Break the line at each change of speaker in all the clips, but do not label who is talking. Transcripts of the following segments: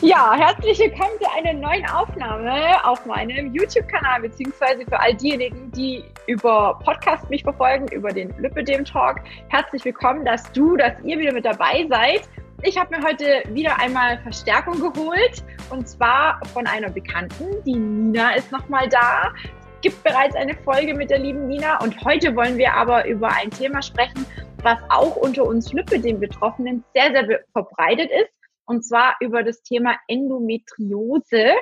Ja, herzlich willkommen zu einer neuen Aufnahme auf meinem YouTube-Kanal, beziehungsweise für all diejenigen, die über Podcast mich verfolgen, über den Lipidem Talk. Herzlich willkommen, dass du, dass ihr wieder mit dabei seid. Ich habe mir heute wieder einmal Verstärkung geholt und zwar von einer Bekannten. Die Nina ist nochmal da. Es gibt bereits eine Folge mit der lieben Nina und heute wollen wir aber über ein Thema sprechen, was auch unter uns Lipidem-Betroffenen sehr, sehr verbreitet ist und zwar über das Thema Endometriose.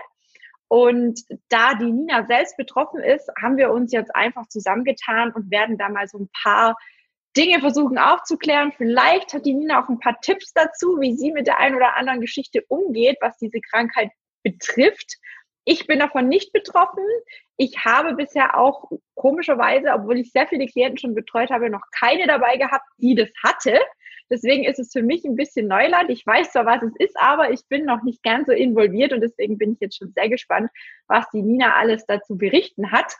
Und da die Nina selbst betroffen ist, haben wir uns jetzt einfach zusammengetan und werden da mal so ein paar Dinge versuchen aufzuklären. Vielleicht hat die Nina auch ein paar Tipps dazu, wie sie mit der einen oder anderen Geschichte umgeht, was diese Krankheit betrifft. Ich bin davon nicht betroffen. Ich habe bisher auch komischerweise, obwohl ich sehr viele Klienten schon betreut habe, noch keine dabei gehabt, die das hatte. Deswegen ist es für mich ein bisschen Neuland. Ich weiß zwar, was es ist, aber ich bin noch nicht ganz so involviert und deswegen bin ich jetzt schon sehr gespannt, was die Nina alles dazu berichten hat.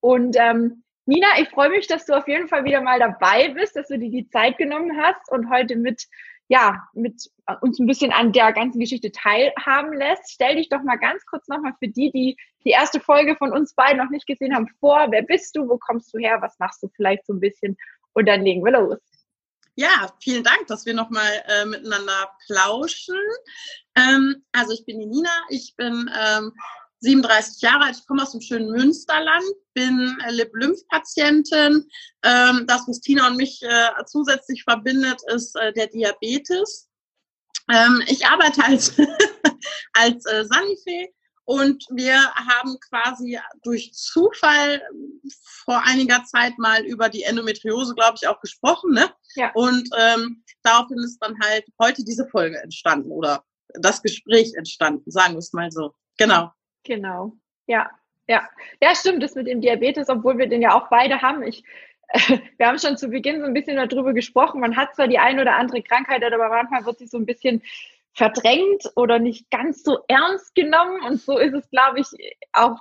Und ähm, Nina, ich freue mich, dass du auf jeden Fall wieder mal dabei bist, dass du dir die Zeit genommen hast und heute mit ja, mit uns ein bisschen an der ganzen Geschichte teilhaben lässt. Stell dich doch mal ganz kurz nochmal für die, die die erste Folge von uns beiden noch nicht gesehen haben, vor. Wer bist du? Wo kommst du her? Was machst du vielleicht so ein bisschen? Und dann legen wir los.
Ja, vielen Dank, dass wir nochmal äh, miteinander plauschen. Ähm, also ich bin die Nina, ich bin ähm, 37 Jahre alt, ich komme aus dem schönen Münsterland, bin äh, Lip-Lymph-Patientin. Ähm, das, was Tina und mich äh, zusätzlich verbindet, ist äh, der Diabetes. Ähm, ich arbeite als, als äh, Sanifee und wir haben quasi durch Zufall vor einiger Zeit mal über die Endometriose, glaube ich, auch gesprochen. Ne? Ja. Und ähm, daraufhin ist dann halt heute diese Folge entstanden oder das Gespräch entstanden, sagen wir es mal so. Genau.
Genau. Ja, ja. Ja, stimmt, das mit dem Diabetes, obwohl wir den ja auch beide haben. Ich, äh, wir haben schon zu Beginn so ein bisschen darüber gesprochen. Man hat zwar die eine oder andere Krankheit, aber manchmal wird sie so ein bisschen verdrängt oder nicht ganz so ernst genommen. Und so ist es, glaube ich, auch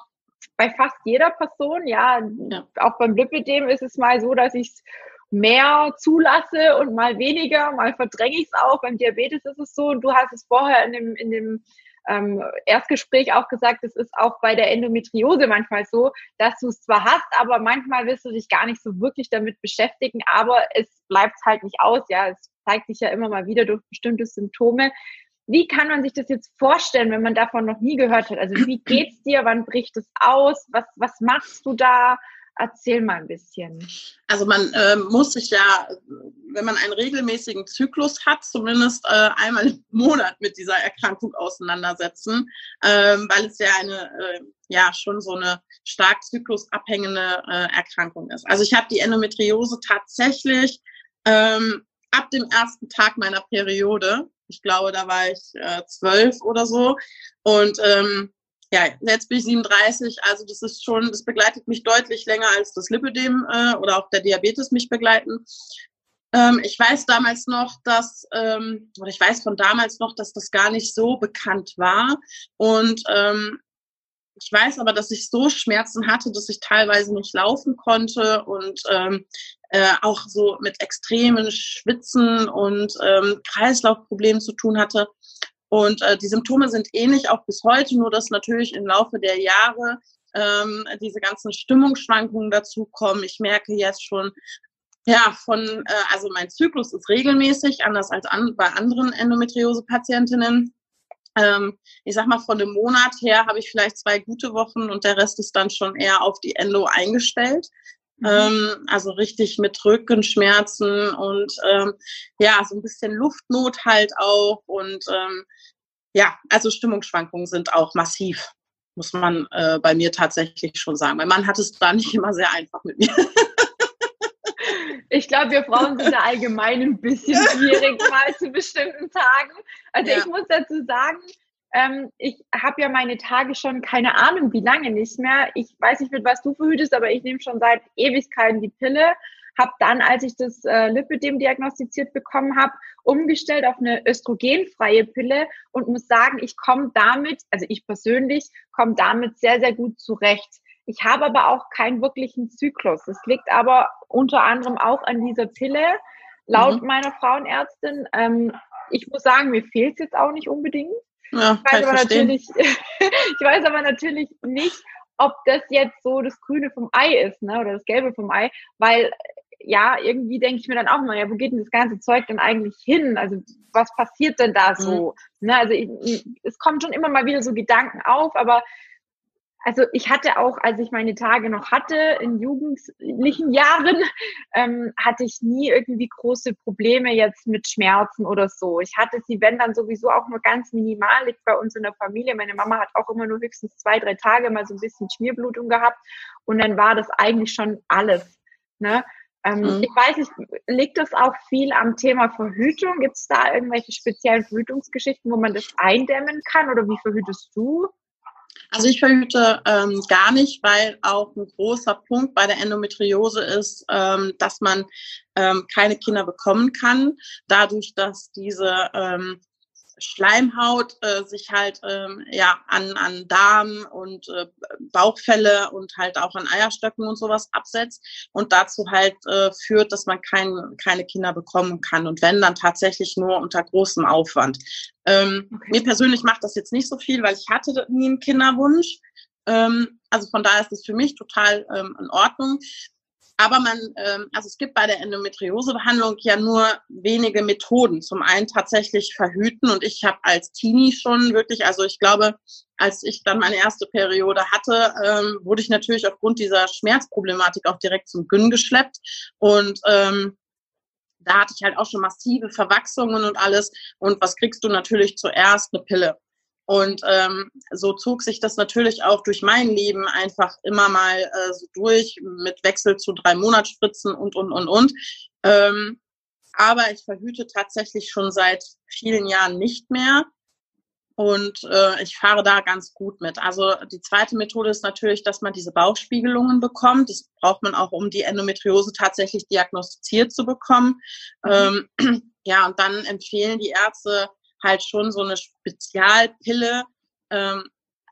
bei fast jeder Person. Ja, ja. auch beim Lipidem ist es mal so, dass ich es mehr zulasse und mal weniger, mal verdränge ich es auch. Beim Diabetes ist es so, und du hast es vorher in dem, in dem ähm, Erstgespräch auch gesagt, es ist auch bei der Endometriose manchmal so, dass du es zwar hast, aber manchmal willst du dich gar nicht so wirklich damit beschäftigen, aber es bleibt halt nicht aus. Ja, es zeigt sich ja immer mal wieder durch bestimmte Symptome. Wie kann man sich das jetzt vorstellen, wenn man davon noch nie gehört hat? Also wie geht's dir? Wann bricht es aus? Was, was machst du da? Erzähl mal ein bisschen.
Also man äh, muss sich ja, wenn man einen regelmäßigen Zyklus hat, zumindest äh, einmal im Monat mit dieser Erkrankung auseinandersetzen, ähm, weil es ja eine, äh, ja schon so eine stark zyklusabhängige äh, Erkrankung ist. Also ich habe die Endometriose tatsächlich ähm, ab dem ersten Tag meiner Periode ich glaube, da war ich äh, zwölf oder so. Und ähm, ja, jetzt bin ich 37, also das ist schon, das begleitet mich deutlich länger als das Lipödem äh, oder auch der Diabetes mich begleiten. Ähm, ich weiß damals noch, dass, ähm, oder ich weiß von damals noch, dass das gar nicht so bekannt war. Und ähm, ich weiß aber, dass ich so Schmerzen hatte, dass ich teilweise nicht laufen konnte und ähm, äh, auch so mit extremen Schwitzen und ähm, Kreislaufproblemen zu tun hatte. Und äh, die Symptome sind ähnlich auch bis heute, nur dass natürlich im Laufe der Jahre ähm, diese ganzen Stimmungsschwankungen dazukommen. Ich merke jetzt schon, ja, von, äh, also mein Zyklus ist regelmäßig, anders als an, bei anderen Endometriose-Patientinnen. Ähm, ich sag mal, von einem Monat her habe ich vielleicht zwei gute Wochen und der Rest ist dann schon eher auf die Endo eingestellt. Mhm. Ähm, also richtig mit Rückenschmerzen und ähm, ja, so ein bisschen Luftnot halt auch. Und ähm, ja, also Stimmungsschwankungen sind auch massiv, muss man äh, bei mir tatsächlich schon sagen. Mein Mann hat es da nicht immer sehr einfach mit mir.
Ich glaube, wir Frauen sind da allgemein ein bisschen schwierig mal zu bestimmten Tagen. Also ja. ich muss dazu sagen, ähm, ich habe ja meine Tage schon keine Ahnung, wie lange nicht mehr. Ich weiß nicht, mit was du verhütest, aber ich nehme schon seit Ewigkeiten die Pille. Habe dann, als ich das äh, Lipidem diagnostiziert bekommen habe, umgestellt auf eine östrogenfreie Pille und muss sagen, ich komme damit, also ich persönlich, komme damit sehr, sehr gut zurecht. Ich habe aber auch keinen wirklichen Zyklus. Das liegt aber unter anderem auch an dieser Pille, laut mhm. meiner Frauenärztin. Ähm, ich muss sagen, mir fehlt es jetzt auch nicht unbedingt. Ja, ich, weiß aber natürlich, ich weiß aber natürlich nicht, ob das jetzt so das Grüne vom Ei ist, ne, oder das Gelbe vom Ei, weil ja, irgendwie denke ich mir dann auch mal, ja, wo geht denn das ganze Zeug denn eigentlich hin? Also was passiert denn da so? Mhm. Ne, also ich, es kommen schon immer mal wieder so Gedanken auf, aber also ich hatte auch, als ich meine Tage noch hatte, in jugendlichen Jahren, ähm, hatte ich nie irgendwie große Probleme jetzt mit Schmerzen oder so. Ich hatte sie, wenn dann sowieso auch nur ganz minimal, liegt bei uns in der Familie. Meine Mama hat auch immer nur höchstens zwei, drei Tage mal so ein bisschen Schmierblutung gehabt und dann war das eigentlich schon alles. Ne? Ähm, mhm. Ich weiß nicht, liegt das auch viel am Thema Verhütung? Gibt es da irgendwelche speziellen Verhütungsgeschichten, wo man das eindämmen kann oder wie verhütest du?
Also ich verhüte ähm, gar nicht, weil auch ein großer Punkt bei der Endometriose ist, ähm, dass man ähm, keine Kinder bekommen kann, dadurch, dass diese ähm, Schleimhaut äh, sich halt ähm, ja an, an Darm und äh, Bauchfälle und halt auch an Eierstöcken und sowas absetzt und dazu halt äh, führt, dass man kein, keine Kinder bekommen kann und wenn dann tatsächlich nur unter großem Aufwand. Ähm, okay. Mir persönlich macht das jetzt nicht so viel, weil ich hatte nie einen Kinderwunsch. Ähm, also von daher ist es für mich total ähm, in Ordnung. Aber man, ähm, also es gibt bei der Endometriosebehandlung ja nur wenige Methoden. Zum einen tatsächlich verhüten und ich habe als Teenie schon wirklich, also ich glaube, als ich dann meine erste Periode hatte, ähm, wurde ich natürlich aufgrund dieser Schmerzproblematik auch direkt zum Gyn geschleppt und ähm, da hatte ich halt auch schon massive Verwachsungen und alles. Und was kriegst du natürlich zuerst? Eine Pille. Und ähm, so zog sich das natürlich auch durch mein Leben einfach immer mal äh, so durch mit Wechsel zu drei Monatsspritzen und, und, und, und. Ähm, aber ich verhüte tatsächlich schon seit vielen Jahren nicht mehr. Und äh, ich fahre da ganz gut mit. Also die zweite Methode ist natürlich, dass man diese Bauchspiegelungen bekommt. Das braucht man auch, um die Endometriose tatsächlich diagnostiziert zu bekommen. Mhm. Ähm, ja, und dann empfehlen die Ärzte halt schon so eine Spezialpille. Ähm,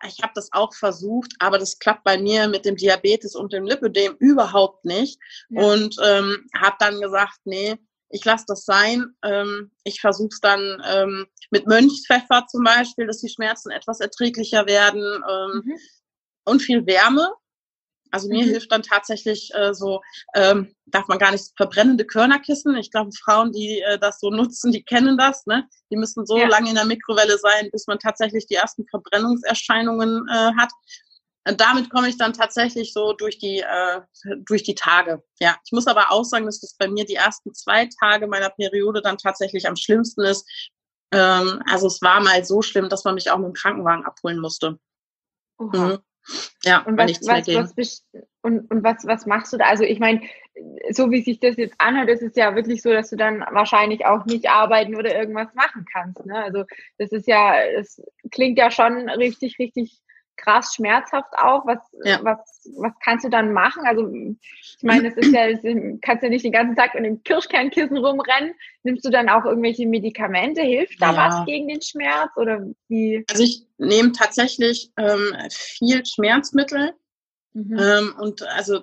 ich habe das auch versucht, aber das klappt bei mir mit dem Diabetes und dem Lipödem überhaupt nicht. Ja. Und ähm, habe dann gesagt, nee, ich lasse das sein. Ähm, ich versuche es dann ähm, mit Mönchspfeffer zum Beispiel, dass die Schmerzen etwas erträglicher werden ähm, mhm. und viel Wärme. Also mir mhm. hilft dann tatsächlich äh, so, ähm, darf man gar nicht verbrennende Körnerkissen. Ich glaube, Frauen, die äh, das so nutzen, die kennen das. Ne? Die müssen so ja. lange in der Mikrowelle sein, bis man tatsächlich die ersten Verbrennungserscheinungen äh, hat. Und damit komme ich dann tatsächlich so durch die, äh, durch die Tage. Ja, ich muss aber auch sagen, dass das bei mir die ersten zwei Tage meiner Periode dann tatsächlich am schlimmsten ist. Ähm, also es war mal so schlimm, dass man mich auch mit dem Krankenwagen abholen musste. Mhm.
Ja, und was, was, was, und, und was, was machst du da? Also ich meine, so wie sich das jetzt anhört, ist es ja wirklich so, dass du dann wahrscheinlich auch nicht arbeiten oder irgendwas machen kannst. Ne? Also das ist ja, es klingt ja schon richtig, richtig krass schmerzhaft auch. Was, ja. was, was kannst du dann machen? Also ich meine, es ist ja, du kannst ja nicht den ganzen Tag mit einem Kirschkernkissen rumrennen. Nimmst du dann auch irgendwelche Medikamente? Hilft da ja. was gegen den Schmerz oder wie?
Also ich nehme tatsächlich ähm, viel Schmerzmittel. Mhm. Ähm, und also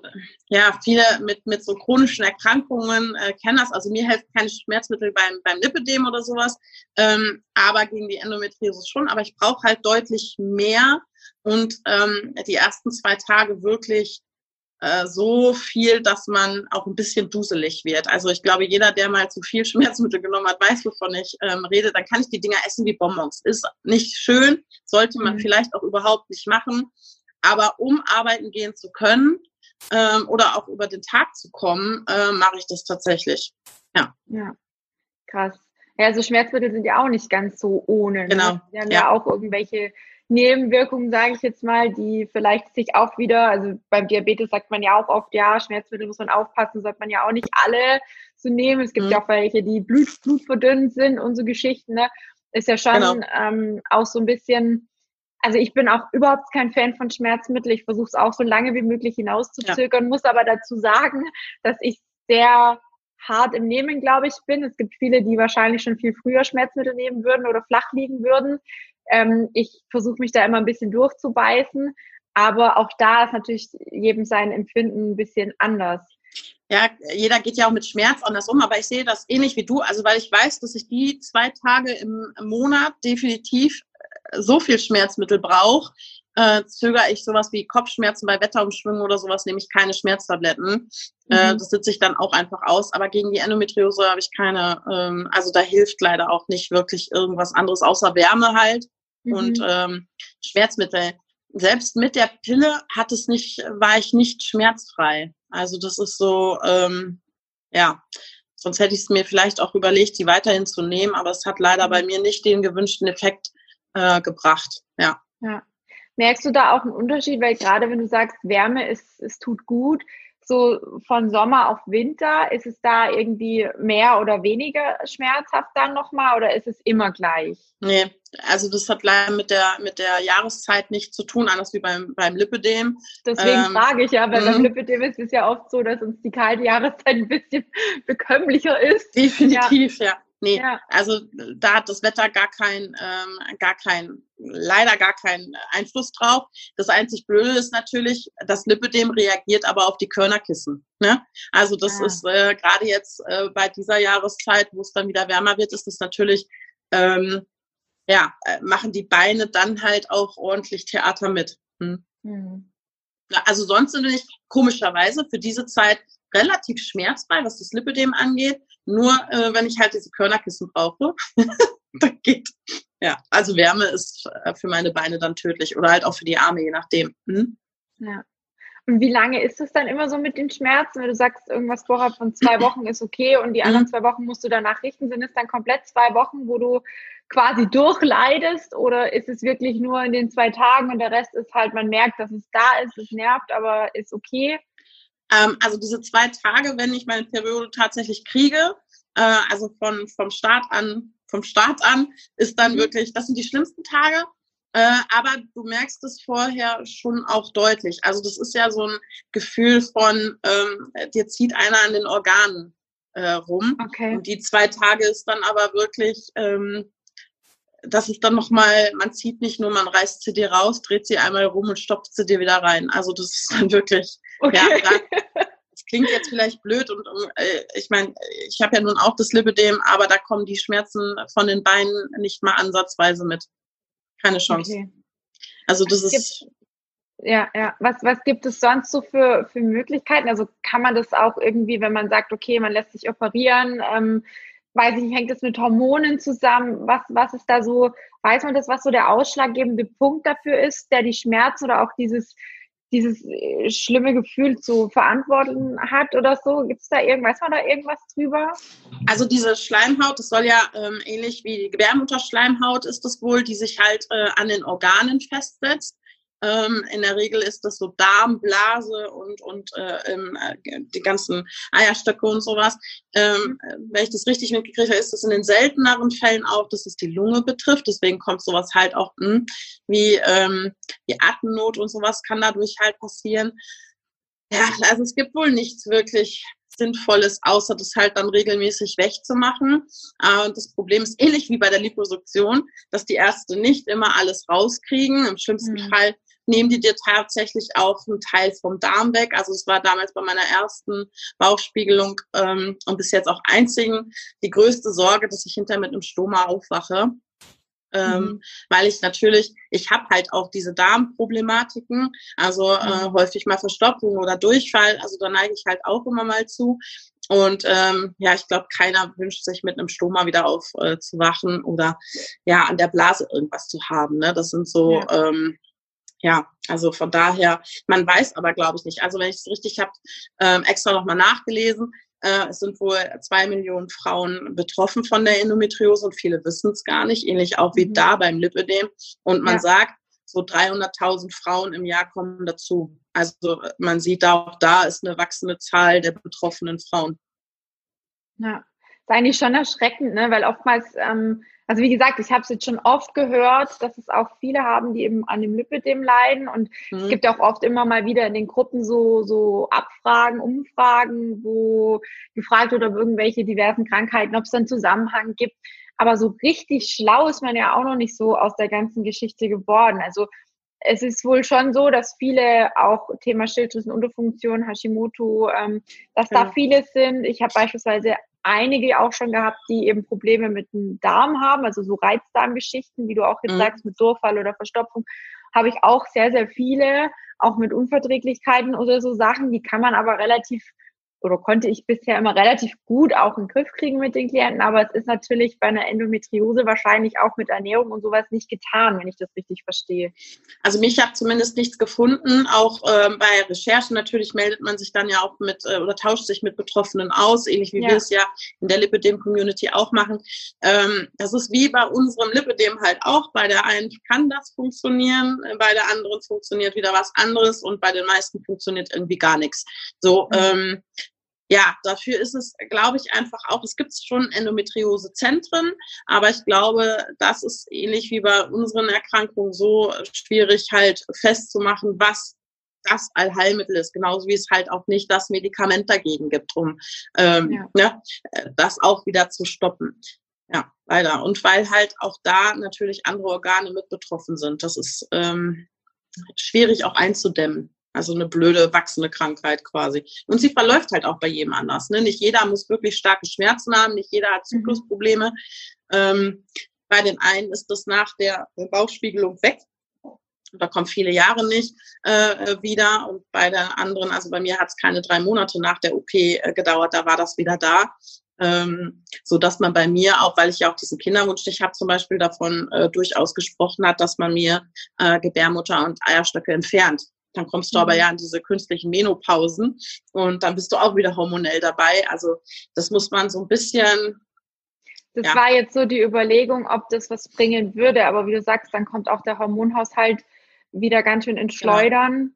ja, viele mit, mit so chronischen Erkrankungen äh, kennen das. Also mir helfen keine Schmerzmittel beim, beim Lipidem oder sowas, ähm, aber gegen die Endometriose schon. Aber ich brauche halt deutlich mehr und ähm, die ersten zwei Tage wirklich äh, so viel, dass man auch ein bisschen duselig wird. Also ich glaube, jeder, der mal zu viel Schmerzmittel genommen hat, weiß, wovon ich ähm, rede. Dann kann ich die Dinger essen wie Bonbons. Ist nicht schön, sollte man mhm. vielleicht auch überhaupt nicht machen. Aber um arbeiten gehen zu können ähm, oder auch über den Tag zu kommen, äh, mache ich das tatsächlich. Ja.
Ja, krass. Ja, also Schmerzmittel sind ja auch nicht ganz so ohne. Ne?
Genau.
Die haben ja, ja auch irgendwelche Nebenwirkungen, sage ich jetzt mal, die vielleicht sich auch wieder, also beim Diabetes sagt man ja auch oft, ja, Schmerzmittel muss man aufpassen, sollte man ja auch nicht alle zu so nehmen. Es gibt mhm. ja auch welche, die Blut, blutverdünnend sind und so Geschichten. Ne? Ist ja schon genau. ähm, auch so ein bisschen, also ich bin auch überhaupt kein Fan von Schmerzmitteln. Ich versuche es auch so lange wie möglich hinauszuzögern, ja. muss aber dazu sagen, dass ich sehr hart im Nehmen, glaube ich, bin. Es gibt viele, die wahrscheinlich schon viel früher Schmerzmittel nehmen würden oder flach liegen würden. Ähm, ich versuche mich da immer ein bisschen durchzubeißen, aber auch da ist natürlich jedem sein Empfinden ein bisschen anders.
Ja, jeder geht ja auch mit Schmerz anders um, aber ich sehe das ähnlich wie du, also weil ich weiß, dass ich die zwei Tage im Monat definitiv so viel Schmerzmittel brauche, äh, zögere ich sowas wie Kopfschmerzen bei Wetterumschwüngen oder sowas, nehme ich keine Schmerztabletten. Äh, mhm. Äh, das sitze ich dann auch einfach aus. Aber gegen die Endometriose habe ich keine, ähm, also da hilft leider auch nicht wirklich irgendwas anderes, außer Wärme halt mhm. und ähm, Schmerzmittel. Selbst mit der Pille hat es nicht, war ich nicht schmerzfrei. Also das ist so, ähm, ja, sonst hätte ich es mir vielleicht auch überlegt, sie weiterhin zu nehmen, aber es hat leider mhm. bei mir nicht den gewünschten Effekt äh, gebracht. Ja.
Ja. Merkst du da auch einen Unterschied? Weil gerade wenn du sagst, Wärme ist, es tut gut, so von Sommer auf Winter, ist es da irgendwie mehr oder weniger schmerzhaft dann nochmal oder ist es immer gleich?
Nee, also das hat leider mit der, mit der Jahreszeit nichts zu tun, anders wie beim, beim Lipödem.
Deswegen ähm, frage ich ja, weil beim mhm. Lipödem ist es ja oft so, dass uns die kalte Jahreszeit ein bisschen bekömmlicher ist.
Definitiv, ja. ja. Nee, ja. also da hat das Wetter gar kein, ähm, gar kein, leider gar keinen Einfluss drauf. Das einzig Blöde ist natürlich, das Lipidem reagiert aber auf die Körnerkissen. Ne? Also das ja. ist äh, gerade jetzt äh, bei dieser Jahreszeit, wo es dann wieder wärmer wird, ist das natürlich, ähm, ja, äh, machen die Beine dann halt auch ordentlich Theater mit. Hm? Mhm. Also sonst sind ich komischerweise für diese Zeit relativ schmerzfrei, was das Lipidem angeht. Nur äh, wenn ich halt diese Körnerkissen brauche, dann geht. Ja, also Wärme ist äh, für meine Beine dann tödlich oder halt auch für die Arme, je nachdem. Hm?
Ja. Und wie lange ist es dann immer so mit den Schmerzen? Wenn du sagst, irgendwas vorher von zwei Wochen ist okay und die anderen mhm. zwei Wochen musst du danach richten, sind es dann komplett zwei Wochen, wo du quasi durchleidest oder ist es wirklich nur in den zwei Tagen und der Rest ist halt, man merkt, dass es da ist, es nervt, aber ist okay?
Ähm, also diese zwei Tage, wenn ich meine Periode tatsächlich kriege, äh, also von, vom Start an, vom Start an, ist dann mhm. wirklich, das sind die schlimmsten Tage. Äh, aber du merkst es vorher schon auch deutlich. Also das ist ja so ein Gefühl von, ähm, dir zieht einer an den Organen äh, rum. Okay. Und die zwei Tage ist dann aber wirklich, ähm, das ist dann nochmal, man zieht nicht nur, man reißt sie dir raus, dreht sie einmal rum und stopft sie dir wieder rein. Also das ist dann wirklich, okay. ja, das klingt jetzt vielleicht blöd und äh, ich meine, ich habe ja nun auch das Lipidem, aber da kommen die Schmerzen von den Beinen nicht mal ansatzweise mit. Keine Chance. Okay. Also das was ist.
Gibt, ja, ja. Was, was gibt es sonst so für, für Möglichkeiten? Also kann man das auch irgendwie, wenn man sagt, okay, man lässt sich operieren, ähm, weiß ich nicht, hängt das mit Hormonen zusammen? Was, was ist da so, weiß man das, was so der ausschlaggebende Punkt dafür ist, der die Schmerzen oder auch dieses dieses äh, schlimme Gefühl zu verantworten hat oder so? Gibt es da irgendwas, weiß man da irgendwas drüber?
Also diese Schleimhaut, das soll ja ähm, ähnlich wie die Gebärmutterschleimhaut ist es wohl, die sich halt äh, an den Organen festsetzt. Ähm, in der Regel ist das so Darm, Blase und, und äh, äh, die ganzen Eierstöcke und sowas. Ähm, wenn ich das richtig mitgekriegt habe, ist das in den selteneren Fällen auch, dass es die Lunge betrifft. Deswegen kommt sowas halt auch mh, hm, wie ähm, die Atemnot und sowas kann dadurch halt passieren. Ja, also es gibt wohl nichts wirklich Sinnvolles, außer das halt dann regelmäßig wegzumachen. Äh, und das Problem ist ähnlich wie bei der Liposuktion, dass die Ärzte nicht immer alles rauskriegen. Im schlimmsten mhm. Fall nehmen die dir tatsächlich auch einen Teil vom Darm weg. Also es war damals bei meiner ersten Bauchspiegelung ähm, und bis jetzt auch einzigen die größte Sorge, dass ich hinterher mit einem Stoma aufwache. Ähm, mhm. weil ich natürlich, ich habe halt auch diese Darmproblematiken, also äh, mhm. häufig mal Verstopfung oder Durchfall, also da neige ich halt auch immer mal zu. Und ähm, ja, ich glaube, keiner wünscht sich mit einem Stoma wieder aufzuwachen äh, oder ja, an der Blase irgendwas zu haben. Ne? Das sind so ja. ähm, ja, also von daher, man weiß aber, glaube ich, nicht. Also wenn ich es richtig habe, ähm, extra nochmal nachgelesen, äh, es sind wohl zwei Millionen Frauen betroffen von der Endometriose und viele wissen es gar nicht, ähnlich auch wie mhm. da beim Lipödem. Und man ja. sagt, so 300.000 Frauen im Jahr kommen dazu. Also man sieht auch, da ist eine wachsende Zahl der betroffenen Frauen.
Ja, eigentlich schon erschreckend, ne? weil oftmals ähm, also wie gesagt, ich habe es jetzt schon oft gehört, dass es auch viele haben, die eben an dem Lipidem leiden. Und mhm. es gibt auch oft immer mal wieder in den Gruppen so, so Abfragen, Umfragen, wo gefragt wird, ob irgendwelche diversen Krankheiten, ob es einen Zusammenhang gibt. Aber so richtig schlau ist man ja auch noch nicht so aus der ganzen Geschichte geworden. Also es ist wohl schon so, dass viele auch Thema Schilddrüsenunterfunktion, Hashimoto, ähm, dass ja. da viele sind. Ich habe beispielsweise einige auch schon gehabt, die eben Probleme mit dem Darm haben, also so Reizdarmgeschichten, wie du auch jetzt mhm. sagst, mit Durchfall oder Verstopfung, habe ich auch sehr, sehr viele, auch mit Unverträglichkeiten oder so Sachen, die kann man aber relativ oder konnte ich bisher immer relativ gut auch in den Griff kriegen mit den Klienten, aber es ist natürlich bei einer Endometriose wahrscheinlich auch mit Ernährung und sowas nicht getan, wenn ich das richtig verstehe.
Also mich hat zumindest nichts gefunden. Auch ähm, bei Recherchen natürlich meldet man sich dann ja auch mit äh, oder tauscht sich mit Betroffenen aus, ähnlich wie ja. wir es ja in der Lipidem-Community auch machen. Ähm, das ist wie bei unserem Lipidem halt auch. Bei der einen kann das funktionieren, bei der anderen funktioniert wieder was anderes und bei den meisten funktioniert irgendwie gar nichts. So, mhm. ähm, ja, dafür ist es, glaube ich, einfach auch, es gibt schon Endometriose-Zentren, aber ich glaube, das ist ähnlich wie bei unseren Erkrankungen so schwierig halt festzumachen, was das Allheilmittel ist, genauso wie es halt auch nicht das Medikament dagegen gibt, um ähm, ja. ne, das auch wieder zu stoppen. Ja, leider. Und weil halt auch da natürlich andere Organe mit betroffen sind. Das ist ähm, schwierig auch einzudämmen. Also eine blöde, wachsende Krankheit quasi. Und sie verläuft halt auch bei jedem anders. Ne? Nicht jeder muss wirklich starke Schmerzen haben, nicht jeder hat mhm. Zyklusprobleme. Ähm, bei den einen ist das nach der Bauchspiegelung weg. Da kommen viele Jahre nicht äh, wieder. Und bei den anderen, also bei mir hat es keine drei Monate nach der OP äh, gedauert, da war das wieder da. Ähm, so dass man bei mir auch, weil ich ja auch diesen Kinderwunsch nicht habe, zum Beispiel davon äh, durchaus gesprochen hat, dass man mir äh, Gebärmutter und Eierstöcke entfernt. Dann kommst du aber mhm. ja an diese künstlichen Menopausen und dann bist du auch wieder hormonell dabei. Also das muss man so ein bisschen.
Das ja. war jetzt so die Überlegung, ob das was bringen würde. Aber wie du sagst, dann kommt auch der Hormonhaushalt wieder ganz schön ins Schleudern.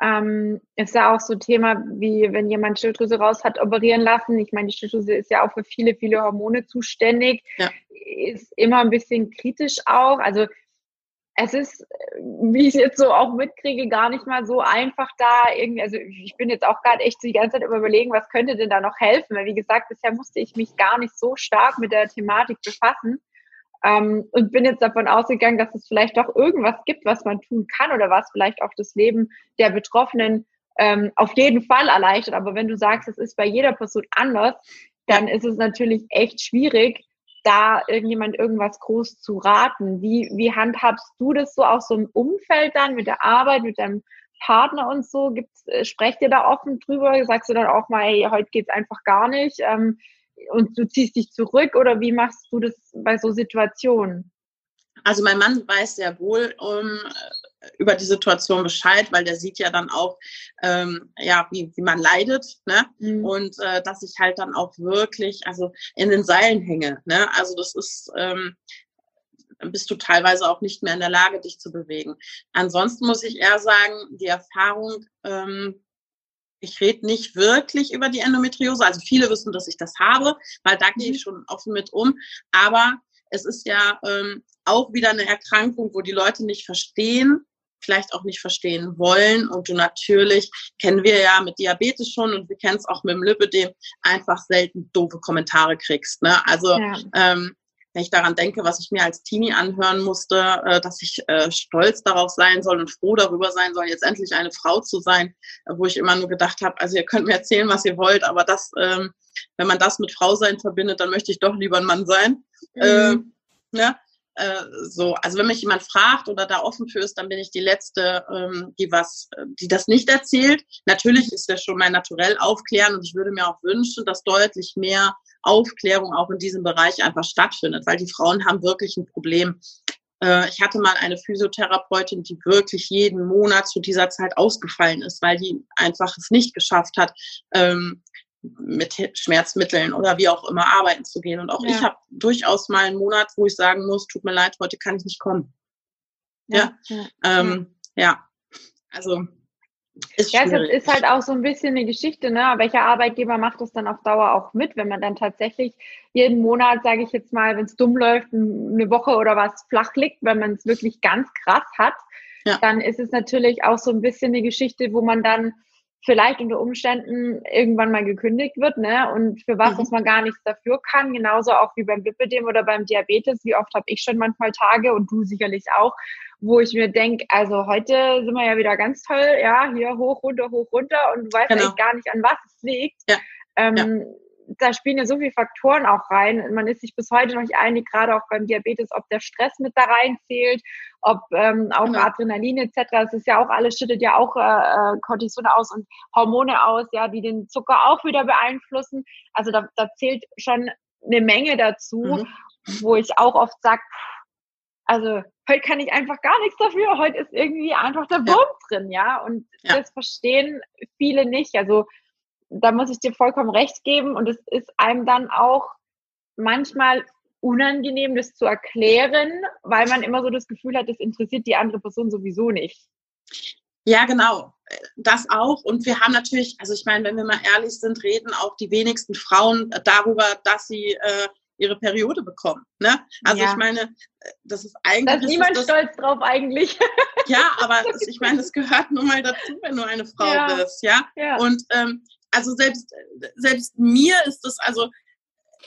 Ja. Ähm, ist ja auch so Thema, wie wenn jemand Schilddrüse raus hat operieren lassen. Ich meine, die Schilddrüse ist ja auch für viele, viele Hormone zuständig. Ja. Ist immer ein bisschen kritisch auch. Also es ist, wie ich jetzt so auch mitkriege, gar nicht mal so einfach da irgendwie, also ich bin jetzt auch gerade echt die ganze Zeit überlegen, was könnte denn da noch helfen, weil wie gesagt, bisher musste ich mich gar nicht so stark mit der Thematik befassen ähm, und bin jetzt davon ausgegangen, dass es vielleicht doch irgendwas gibt, was man tun kann oder was vielleicht auch das Leben der Betroffenen ähm, auf jeden Fall erleichtert. Aber wenn du sagst, es ist bei jeder Person anders, dann ist es natürlich echt schwierig, da irgendjemand irgendwas groß zu raten. Wie, wie handhabst du das so aus so einem Umfeld dann mit der Arbeit, mit deinem Partner und so? Gibt's, äh, sprecht ihr da offen drüber? Sagst du dann auch mal, hey, heute geht's einfach gar nicht ähm, und du ziehst dich zurück oder wie machst du das bei so Situationen?
Also mein Mann weiß sehr wohl um, über die Situation Bescheid, weil der sieht ja dann auch, ähm, ja, wie, wie man leidet, ne? Mhm. Und äh, dass ich halt dann auch wirklich, also in den Seilen hänge, ne? Also das ist, ähm, dann bist du teilweise auch nicht mehr in der Lage, dich zu bewegen. Ansonsten muss ich eher sagen, die Erfahrung, ähm, ich rede nicht wirklich über die Endometriose. Also viele wissen, dass ich das habe, weil da gehe ich mhm. schon offen mit um. Aber es ist ja ähm, auch wieder eine Erkrankung, wo die Leute nicht verstehen, vielleicht auch nicht verstehen wollen. Und du natürlich, kennen wir ja mit Diabetes schon und wir kennen es auch mit dem Lipidem, einfach selten doofe Kommentare kriegst. Ne? Also ja. ähm, wenn ich daran denke, was ich mir als Teenie anhören musste, äh, dass ich äh, stolz darauf sein soll und froh darüber sein soll, jetzt endlich eine Frau zu sein, äh, wo ich immer nur gedacht habe, also ihr könnt mir erzählen, was ihr wollt, aber das, ähm, wenn man das mit Frau sein verbindet, dann möchte ich doch lieber ein Mann sein. Mhm. Äh, ne? Äh, so, also wenn mich jemand fragt oder da offen für ist, dann bin ich die Letzte, ähm, die was, die das nicht erzählt. Natürlich ist das schon mein Naturell aufklären und ich würde mir auch wünschen, dass deutlich mehr Aufklärung auch in diesem Bereich einfach stattfindet, weil die Frauen haben wirklich ein Problem. Äh, ich hatte mal eine Physiotherapeutin, die wirklich jeden Monat zu dieser Zeit ausgefallen ist, weil die einfach es nicht geschafft hat, ähm, mit Schmerzmitteln oder wie auch immer arbeiten zu gehen. Und auch ja. ich habe durchaus mal einen Monat, wo ich sagen muss, tut mir leid, heute kann ich nicht kommen. Ja, ja. Ähm, ja. also
ist ja, es ist halt auch so ein bisschen eine Geschichte, ne? Welcher Arbeitgeber macht das dann auf Dauer auch mit, wenn man dann tatsächlich jeden Monat, sage ich jetzt mal, wenn es dumm läuft, eine Woche oder was flach liegt, wenn man es wirklich ganz krass hat, ja. dann ist es natürlich auch so ein bisschen eine Geschichte, wo man dann vielleicht unter Umständen irgendwann mal gekündigt wird, ne? Und für was, mhm. was man gar nichts dafür kann, genauso auch wie beim Lipidem oder beim Diabetes. Wie oft habe ich schon manchmal Tage und du sicherlich auch, wo ich mir denke, also heute sind wir ja wieder ganz toll, ja, hier hoch, runter, hoch, runter und du weißt genau. eigentlich gar nicht, an was es liegt. Ja. Ähm, ja. Da spielen ja so viele Faktoren auch rein. Man ist sich bis heute noch nicht einig, gerade auch beim Diabetes, ob der Stress mit da reinzählt, ob ähm, auch genau. Adrenalin etc. Das ist ja auch alles, schüttet ja auch äh, äh, Cortison aus und Hormone aus, ja, die den Zucker auch wieder beeinflussen. Also da, da zählt schon eine Menge dazu, mhm. wo ich auch oft sage, also heute kann ich einfach gar nichts dafür. Heute ist irgendwie einfach der Wurm ja. drin, ja. Und ja. das verstehen viele nicht. Also da muss ich dir vollkommen recht geben. Und es ist einem dann auch manchmal unangenehm, das zu erklären, weil man immer so das Gefühl hat, das interessiert die andere Person sowieso nicht.
Ja, genau. Das auch. Und wir haben natürlich, also ich meine, wenn wir mal ehrlich sind, reden auch die wenigsten Frauen darüber, dass sie äh, ihre Periode bekommen. Ne? Also ja. ich meine, das ist eigentlich.
Da ist niemand das, stolz drauf eigentlich.
Ja, aber ich meine, es gehört nun mal dazu, wenn du eine Frau ja. bist, ja. ja. Und ähm, also selbst, selbst mir ist das, also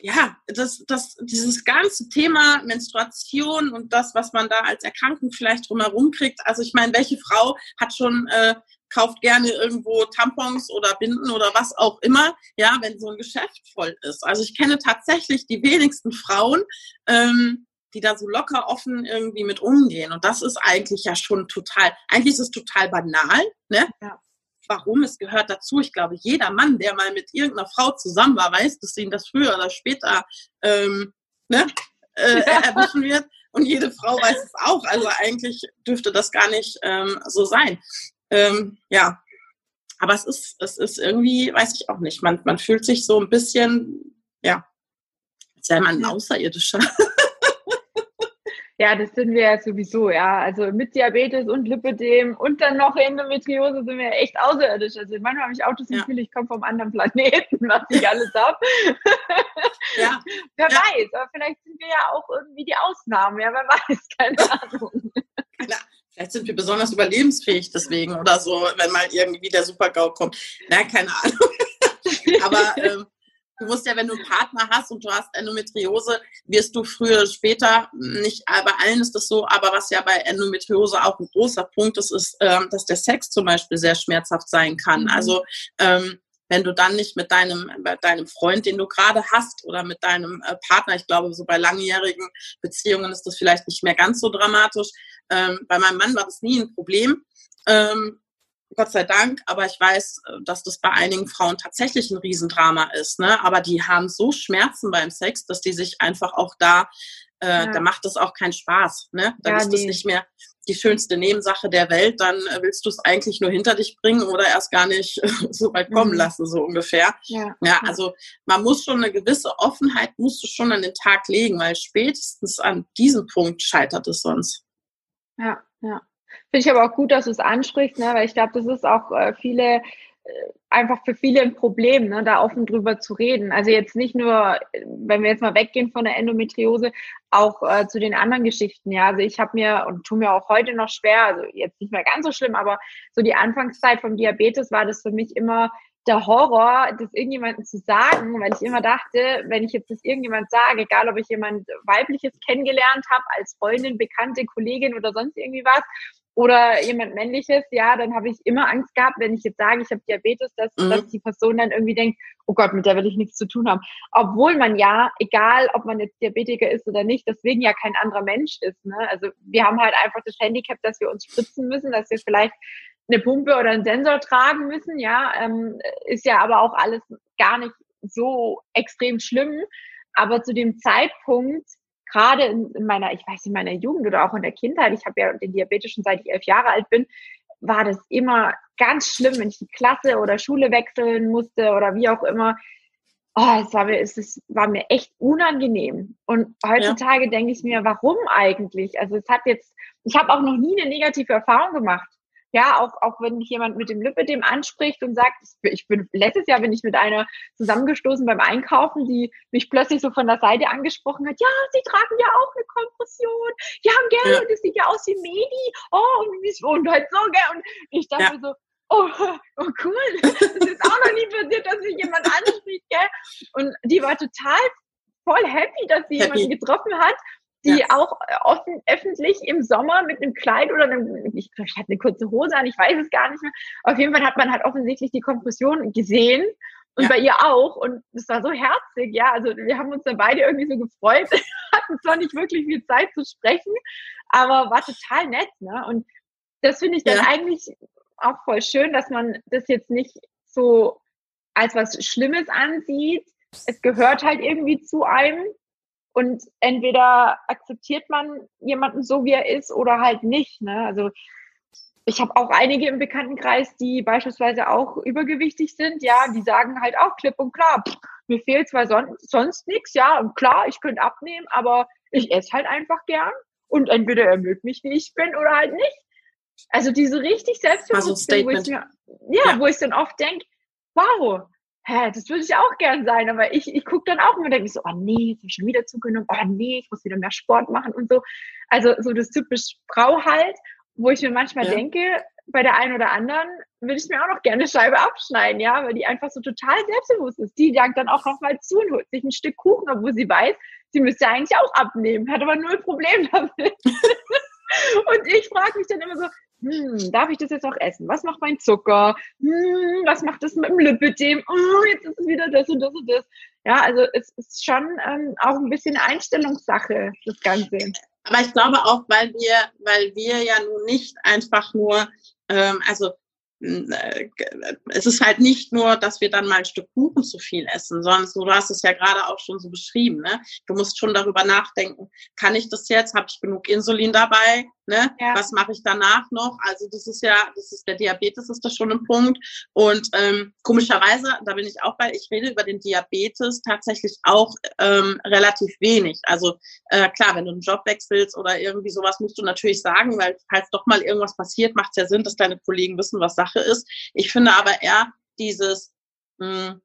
ja, das, das, dieses ganze Thema Menstruation und das, was man da als Erkrankung vielleicht drumherum kriegt. Also ich meine, welche Frau hat schon, äh, kauft gerne irgendwo Tampons oder Binden oder was auch immer, ja, wenn so ein Geschäft voll ist. Also ich kenne tatsächlich die wenigsten Frauen, ähm, die da so locker offen irgendwie mit umgehen. Und das ist eigentlich ja schon total, eigentlich ist es total banal, ne? Ja warum, es gehört dazu. Ich glaube, jeder Mann, der mal mit irgendeiner Frau zusammen war, weiß, dass ihn das früher oder später ähm, ne, äh, erwischen wird. Und jede Frau weiß es auch. Also eigentlich dürfte das gar nicht ähm, so sein. Ähm, ja, aber es ist, es ist irgendwie, weiß ich auch nicht, man, man fühlt sich so ein bisschen, ja, als wäre man ein Außerirdischer.
Ja, das sind wir ja sowieso, ja. Also mit Diabetes und Lipidem und dann noch Endometriose sind wir echt außerirdisch. Also manchmal habe ich auch das Gefühl, ja. ich komme vom anderen Planeten, was ich alles habe. ja. wer ja. weiß, aber vielleicht sind wir ja auch irgendwie die Ausnahmen, ja, wer weiß, keine Ahnung.
Vielleicht sind wir besonders überlebensfähig deswegen oder so, wenn mal irgendwie der Super-GAU kommt. Na, keine Ahnung. aber ähm, Du musst ja, wenn du einen Partner hast und du hast Endometriose, wirst du früher oder später, nicht bei allen ist das so, aber was ja bei Endometriose auch ein großer Punkt ist, ist, ähm, dass der Sex zum Beispiel sehr schmerzhaft sein kann. Mhm. Also ähm, wenn du dann nicht mit deinem, mit deinem Freund, den du gerade hast, oder mit deinem äh, Partner, ich glaube, so bei langjährigen Beziehungen ist das vielleicht nicht mehr ganz so dramatisch. Ähm, bei meinem Mann war das nie ein Problem. Ähm, Gott sei Dank, aber ich weiß, äh, dass das bei einigen Frauen tatsächlich ein Riesendrama ist. Ne? Aber die haben so Schmerzen beim Sex, dass die sich einfach auch da, äh, ja. da macht es auch keinen Spaß. Ne? Dann ja, ist das nee. nicht mehr die schönste Nebensache der Welt. Dann äh, willst du es eigentlich nur hinter dich bringen oder erst gar nicht so weit kommen mhm. lassen, so ungefähr. Ja. ja, also man muss schon eine gewisse Offenheit, musst du schon an den Tag legen, weil spätestens an diesem Punkt scheitert es sonst.
Ja, ja. Finde ich aber auch gut, dass du es ansprichst, ne? weil ich glaube, das ist auch äh, viele äh, einfach für viele ein Problem, ne, da offen drüber zu reden. Also jetzt nicht nur, wenn wir jetzt mal weggehen von der Endometriose, auch äh, zu den anderen Geschichten. Ja, also ich habe mir und tu mir auch heute noch schwer, also jetzt nicht mehr ganz so schlimm, aber so die Anfangszeit vom Diabetes war das für mich immer der Horror, das irgendjemandem zu sagen, weil ich immer dachte, wenn ich jetzt das irgendjemand sage, egal ob ich jemand weibliches kennengelernt habe, als Freundin, Bekannte, Kollegin oder sonst irgendwie was, oder jemand männliches, ja, dann habe ich immer Angst gehabt, wenn ich jetzt sage, ich habe Diabetes, dass, mhm. dass die Person dann irgendwie denkt, oh Gott, mit der will ich nichts zu tun haben. Obwohl man ja, egal ob man jetzt Diabetiker ist oder nicht, deswegen ja kein anderer Mensch ist. Ne? Also wir haben halt einfach das Handicap, dass wir uns spritzen müssen, dass wir vielleicht eine Pumpe oder einen Sensor tragen müssen, ja, ähm, ist ja aber auch alles gar nicht so extrem schlimm. Aber zu dem Zeitpunkt gerade in, in, meiner, ich weiß, in meiner Jugend oder auch in der Kindheit, ich habe ja den Diabetes schon seit ich elf Jahre alt bin, war das immer ganz schlimm, wenn ich die Klasse oder Schule wechseln musste oder wie auch immer. Oh, es war mir, es war mir echt unangenehm. Und heutzutage ja. denke ich mir, warum eigentlich? Also es hat jetzt, ich habe auch noch nie eine negative Erfahrung gemacht. Ja, auch, auch wenn mich jemand mit dem Lipidem anspricht und sagt, ich bin, letztes Jahr bin ich mit einer zusammengestoßen beim Einkaufen, die mich plötzlich so von der Seite angesprochen hat, ja, sie tragen ja auch eine Kompression, ja, gell, ja. das sieht ja aus wie Medi, oh, und, und halt so, gell, und ich dachte ja. so, oh, oh cool, das ist auch noch nie passiert, dass mich jemand anspricht, gell, und die war total voll happy, dass sie happy. jemanden getroffen hat die ja. auch äh, offen, öffentlich im Sommer mit einem Kleid oder einem, ich glaube, ich hatte eine kurze Hose an, ich weiß es gar nicht mehr. Auf jeden Fall hat man halt offensichtlich die Kompression gesehen und ja. bei ihr auch. Und es war so herzig, ja. Also wir haben uns dann beide irgendwie so gefreut, hatten zwar nicht wirklich viel Zeit zu sprechen, aber war total nett, ne? Und das finde ich dann ja. eigentlich auch voll schön, dass man das jetzt nicht so als was Schlimmes ansieht. Es gehört halt irgendwie zu einem. Und entweder akzeptiert man jemanden so, wie er ist, oder halt nicht. Ne? Also ich habe auch einige im Bekanntenkreis, die beispielsweise auch übergewichtig sind, ja, die sagen halt auch klipp und klar, pff, mir fehlt zwar son sonst nichts, ja, und klar, ich könnte abnehmen, aber ich esse halt einfach gern und entweder er mögt mich, wie ich bin, oder halt nicht. Also diese richtig also wo ich mir, ja, ja, wo ich dann oft denke, wow, hä, das würde ich auch gern sein, aber ich, ich gucke dann auch immer und denke so, oh nee, jetzt habe ich schon wieder zugenommen, oh nee, ich muss wieder mehr Sport machen und so. Also so das typisch Frau halt, wo ich mir manchmal ja. denke, bei der einen oder anderen würde ich mir auch noch gerne eine Scheibe abschneiden, ja, weil die einfach so total selbstbewusst ist. Die sagt dann auch noch mal zu und holt sich ein Stück Kuchen, obwohl sie weiß, sie müsste eigentlich auch abnehmen, hat aber null Problem damit. und ich frage mich dann immer so, hm, darf ich das jetzt auch essen? Was macht mein Zucker? Hm, was macht das mit dem Lipidem? Oh, jetzt ist es wieder das und das und das. Ja, also es ist schon ähm, auch ein bisschen Einstellungssache, das Ganze.
Aber ich glaube auch, weil wir, weil wir ja nun nicht einfach nur, ähm, also äh, es ist halt nicht nur, dass wir dann mal ein Stück Kuchen zu viel essen, sondern so, du hast es ja gerade auch schon so beschrieben. Ne? Du musst schon darüber nachdenken, kann ich das jetzt? Habe ich genug Insulin dabei? Ne? Ja. Was mache ich danach noch? Also das ist ja, das ist der Diabetes ist da schon ein Punkt. Und ähm, komischerweise, da bin ich auch bei, ich rede über den Diabetes tatsächlich auch ähm, relativ wenig. Also äh, klar, wenn du einen Job wechselst oder irgendwie sowas, musst du natürlich sagen, weil falls doch mal irgendwas passiert, macht es ja Sinn, dass deine Kollegen wissen, was Sache ist. Ich finde aber eher dieses mh, hm,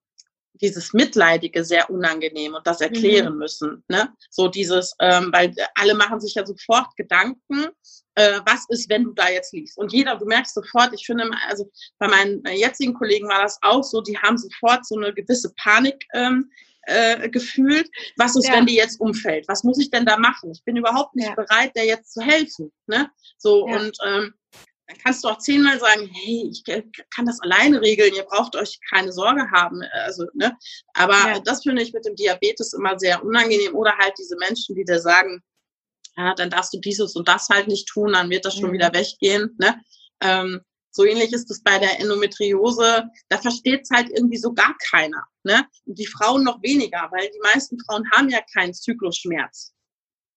dieses Mitleidige sehr unangenehm und das erklären mhm. müssen. Ne? So dieses, ähm, weil alle machen sich ja sofort Gedanken, äh, was ist, wenn du da jetzt liegst. Und jeder, du merkst sofort, ich finde, also bei meinen äh, jetzigen Kollegen war das auch so, die haben sofort so eine gewisse Panik ähm, äh, gefühlt. Was ist, ja. wenn die jetzt umfällt? Was muss ich denn da machen? Ich bin überhaupt nicht ja. bereit, der jetzt zu helfen. Ne? So ja. und ähm, dann kannst du auch zehnmal sagen, hey, ich kann das alleine regeln, ihr braucht euch keine Sorge haben. Also, ne? Aber ja. das finde ich mit dem Diabetes immer sehr unangenehm. Oder halt diese Menschen, die dir sagen, ja, dann darfst du dieses und das halt nicht tun, dann wird das schon mhm. wieder weggehen. Ne? Ähm, so ähnlich ist es bei der Endometriose. Da versteht es halt irgendwie so gar keiner. Ne? Und die Frauen noch weniger, weil die meisten Frauen haben ja keinen Zyklusschmerz.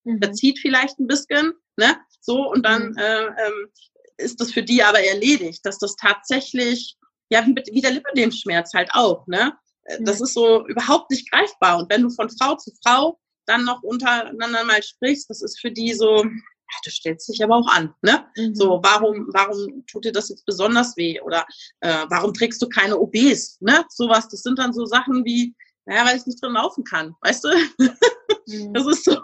Mhm. Das zieht vielleicht ein bisschen, ne? So, und dann mhm. äh, ähm, ist das für die aber erledigt, dass das tatsächlich, ja, wie, wie der Lipödemschmerz halt auch, ne? Äh, das ist so überhaupt nicht greifbar. Und wenn du von Frau zu Frau dann noch untereinander mal sprichst, das ist für die so, ja, du stellst dich aber auch an, ne? Mhm. So, warum, warum tut dir das jetzt besonders weh? Oder äh, warum trägst du keine OBs? Ne? Sowas, das sind dann so Sachen wie, naja, weil ich nicht drin laufen kann, weißt du? Mhm. Das ist so,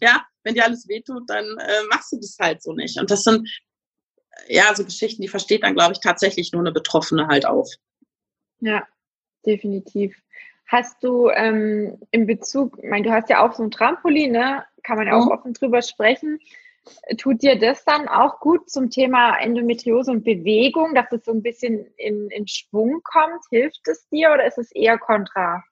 ja, wenn dir alles wehtut, dann äh, machst du das halt so nicht. Und das sind ja, so Geschichten, die versteht dann, glaube ich, tatsächlich nur eine Betroffene halt auch.
Ja, definitiv. Hast du ähm, in Bezug, ich meine, du hast ja auch so ein Trampolin, ne? Kann man ja auch mhm. offen drüber sprechen. Tut dir das dann auch gut zum Thema Endometriose und Bewegung, dass es so ein bisschen in, in Schwung kommt? Hilft es dir oder ist es eher kontra?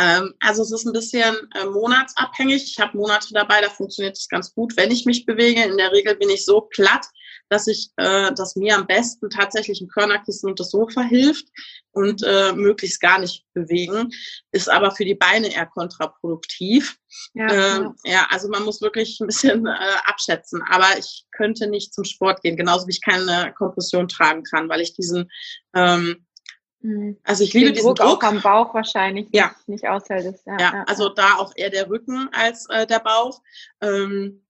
Ähm, also es ist ein bisschen äh, monatsabhängig. Ich habe Monate dabei, da funktioniert es ganz gut, wenn ich mich bewege. In der Regel bin ich so platt, dass ich, äh, dass mir am besten tatsächlich ein Körnerkissen und das Sofa hilft und äh, möglichst gar nicht bewegen, ist aber für die Beine eher kontraproduktiv. Ja, äh, ja also man muss wirklich ein bisschen äh, abschätzen. Aber ich könnte nicht zum Sport gehen, genauso wie ich keine Kompression tragen kann, weil ich diesen ähm,
hm. also ich liebe Den diesen Druck, Druck. auch am Bauch wahrscheinlich
ja.
nicht aushält.
Ja, ja, ja, also da auch eher der Rücken als äh, der Bauch. Ähm,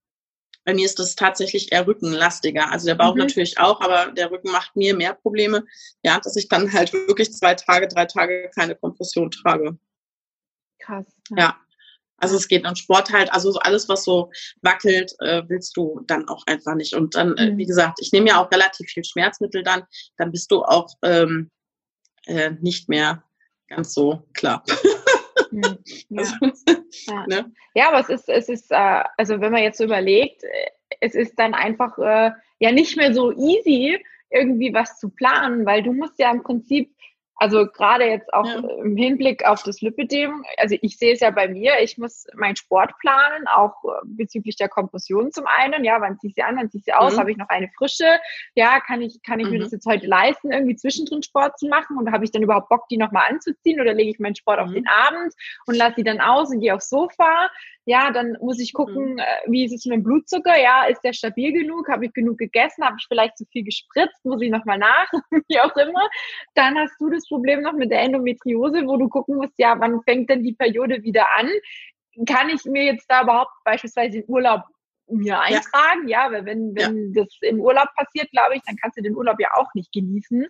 bei mir ist das tatsächlich eher rückenlastiger. Also der Bauch mhm. natürlich auch, aber der Rücken macht mir mehr Probleme. Ja, dass ich dann halt wirklich zwei Tage, drei Tage keine Kompression trage.
Krass.
Ja. ja. Also es geht um Sport halt, also alles, was so wackelt, äh, willst du dann auch einfach nicht. Und dann, äh, wie mhm. gesagt, ich nehme ja auch relativ viel Schmerzmittel dann, dann bist du auch ähm, äh, nicht mehr ganz so klar.
Hm, ja. ja. Ne? ja. aber es ist, es ist, äh, also wenn man jetzt so überlegt, äh, es ist dann einfach äh, ja nicht mehr so easy, irgendwie was zu planen, weil du musst ja im Prinzip Also gerade jetzt auch ja. im Hinblick auf das Lipidem, also ich sehe es ja bei mir, ich muss meinen Sport planen, auch äh, bezüglich der Kompression zum einen, ja, wann ziehe ich sie an, wann ziehe ich sie aus, mhm. habe ich noch eine frische, ja, kann ich, kann ich mhm. mir das jetzt heute leisten, irgendwie zwischendrin Sport zu machen und habe ich dann überhaupt Bock, die nochmal anzuziehen oder lege ich meinen Sport mhm. auf den Abend und lasse sie dann aus und gehe aufs Sofa, ja, dann muss ich gucken, mhm. Äh, wie ist es mit dem Blutzucker, ja, ist der stabil genug, habe ich genug gegessen, habe ich vielleicht zu viel gespritzt, muss ich nochmal nach, wie auch immer. Dann hast du das Problem noch mit der Endometriose, wo du gucken musst, ja, wann fängt denn die Periode wieder an? Kann ich mir jetzt da überhaupt beispielsweise den Urlaub mir eintragen? Ja, ja weil wenn, wenn ja. das im Urlaub passiert, glaube ich, dann kannst du den Urlaub ja auch nicht genießen.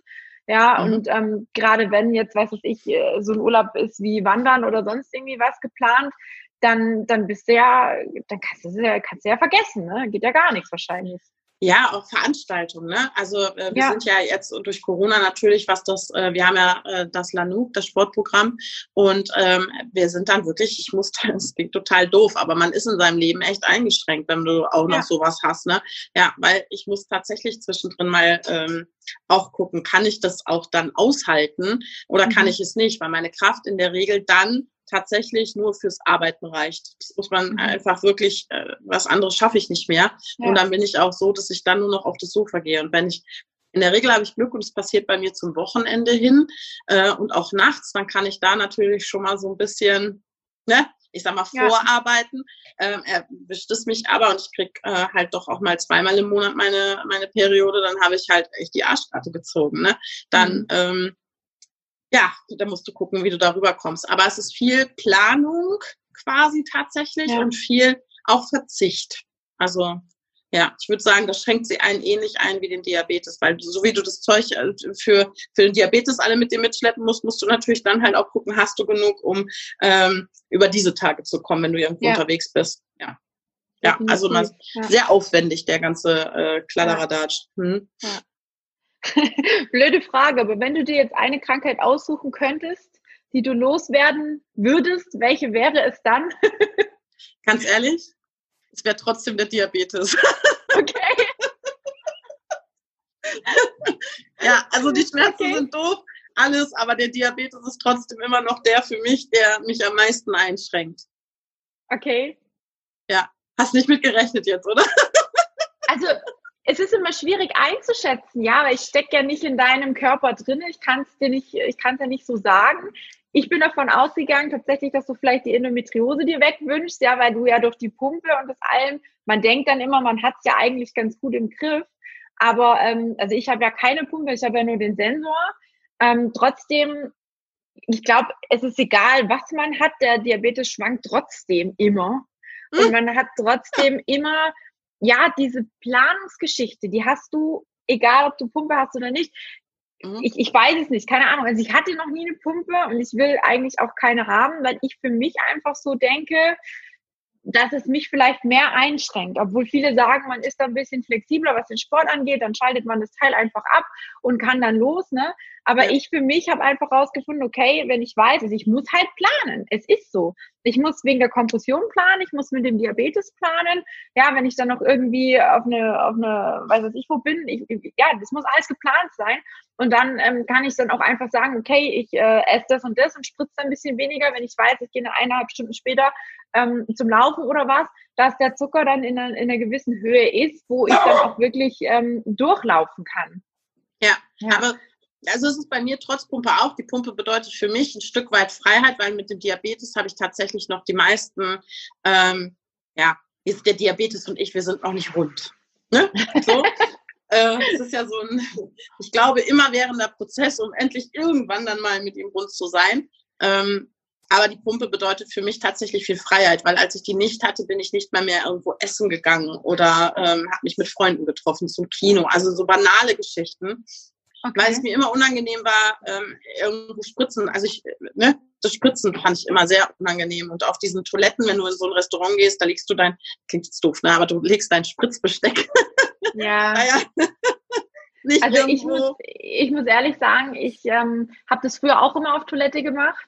Ja, mhm. und ähm, gerade wenn jetzt, was weiß ich, äh, so ein Urlaub ist wie Wandern oder sonst irgendwie was geplant, dann, dann bist du ja, dann kannst du ja, kannst du ja vergessen, ne? Geht ja gar nichts wahrscheinlich.
Ja, auch Veranstaltungen. Ne? Also äh, wir ja. sind ja jetzt durch Corona natürlich, was das, äh, wir haben ja äh, das Lanuk, das Sportprogramm, und ähm, wir sind dann wirklich, ich muss, das klingt total doof, aber man ist in seinem Leben echt eingeschränkt, wenn du auch noch ja. sowas hast. Ne? Ja, weil ich muss tatsächlich zwischendrin mal ähm, auch gucken, kann ich das auch dann aushalten oder mhm. kann ich es nicht, weil meine Kraft in der Regel dann tatsächlich nur fürs Arbeiten reicht. Das muss man mhm. einfach wirklich, äh, was anderes schaffe ich nicht mehr. Ja. Und dann bin ich auch so, dass ich dann nur noch auf das Sofa gehe. Und wenn ich in der Regel habe ich Glück und es passiert bei mir zum Wochenende hin äh, und auch nachts, dann kann ich da natürlich schon mal so ein bisschen, ne, ich sag mal, vorarbeiten. Ähm, erwischt es mich aber und ich krieg äh, halt doch auch mal zweimal im Monat meine, meine Periode, dann habe ich halt echt die Arschkarte gezogen. Ne? Dann mhm. ähm, ja, da musst du gucken, wie du darüber kommst. Aber es ist viel Planung quasi tatsächlich ja. und viel auch Verzicht. Also ja, ich würde sagen, das schränkt sie einen ähnlich ein wie den Diabetes, weil so wie du das Zeug äh, für, für den Diabetes alle mit dir mitschleppen musst, musst du natürlich dann halt auch gucken, hast du genug, um ähm, über diese Tage zu kommen, wenn du irgendwo ja. unterwegs bist. Ja. Ja, also ja. sehr aufwendig, der ganze äh, Kladderadatsch. Hm? Ja.
Blöde Frage, aber wenn du dir jetzt eine Krankheit aussuchen könntest, die du loswerden würdest, welche wäre es dann?
Ganz ehrlich, es wäre trotzdem der Diabetes. Okay. ja, also die Schmerzen okay. sind doof, alles, aber der Diabetes ist trotzdem immer noch der für mich, der mich am meisten einschränkt.
Okay.
Ja, hast nicht mit gerechnet jetzt, oder?
also es ist immer schwierig einzuschätzen, ja, weil ich stecke ja nicht in deinem Körper drin. Ich kann es dir nicht, ich kann es ja nicht so sagen. Ich bin davon ausgegangen, tatsächlich, dass du vielleicht die Endometriose dir wegwünschst, ja, weil du ja durch die Pumpe und das allem, man denkt dann immer, man hat es ja eigentlich ganz gut im Griff. Aber ähm, also ich habe ja keine Pumpe, ich habe ja nur den Sensor. Ähm, trotzdem, ich glaube, es ist egal, was man hat, der Diabetes schwankt trotzdem immer. Und hm. man hat trotzdem immer ja, diese Planungsgeschichte, die hast du, egal ob du Pumpe hast oder nicht. Mhm. Ich, ich weiß es nicht, keine Ahnung. Also ich hatte noch nie eine Pumpe und ich will eigentlich auch keine haben, weil ich für mich einfach so denke, dass es mich vielleicht mehr einschränkt. Obwohl viele sagen, man ist da ein bisschen flexibler, was den Sport angeht, dann schaltet man das Teil einfach ab und kann dann los. Ne? Aber ich für mich habe einfach rausgefunden, okay, wenn ich weiß, also ich muss halt planen. Es ist so. Ich muss wegen der Kompression planen, ich muss mit dem Diabetes planen. Ja, wenn ich dann noch irgendwie auf eine, auf eine, weiß was ich wo bin, ich, ja, das muss alles geplant sein. Und dann ähm, kann ich dann auch einfach sagen, okay, ich äh, esse das und das und spritze ein bisschen weniger, wenn ich weiß, ich gehe eine eineinhalb Stunden später ähm, zum Laufen oder was, dass der Zucker dann in einer, in einer gewissen Höhe ist, wo ich dann auch wirklich ähm, durchlaufen kann.
Ja, ja, aber also es ist bei mir trotz Pumpe auch. Die Pumpe bedeutet für mich ein Stück weit Freiheit, weil mit dem Diabetes habe ich tatsächlich noch die meisten, ähm, ja, ist der Diabetes und ich, wir sind noch nicht rund. Ne? So. äh, es ist ja so ein, ich glaube, immer währender Prozess, um endlich irgendwann dann mal mit ihm rund zu sein. Ähm, aber die Pumpe bedeutet für mich tatsächlich viel Freiheit, weil als ich die nicht hatte, bin ich nicht mal mehr irgendwo essen gegangen oder ähm, habe mich mit Freunden getroffen zum Kino. Also so banale Geschichten. Okay. Weil es mir immer unangenehm war, ähm, irgendwo spritzen. Also ich, ne, das Spritzen fand ich immer sehr unangenehm. Und auf diesen Toiletten, wenn du in so ein Restaurant gehst, da legst du dein, klingt jetzt doof, ne, aber du legst dein Spritzbesteck.
Ja. naja. Nicht also ich muss, ich muss ehrlich sagen, ich ähm, habe das früher auch immer auf Toilette gemacht,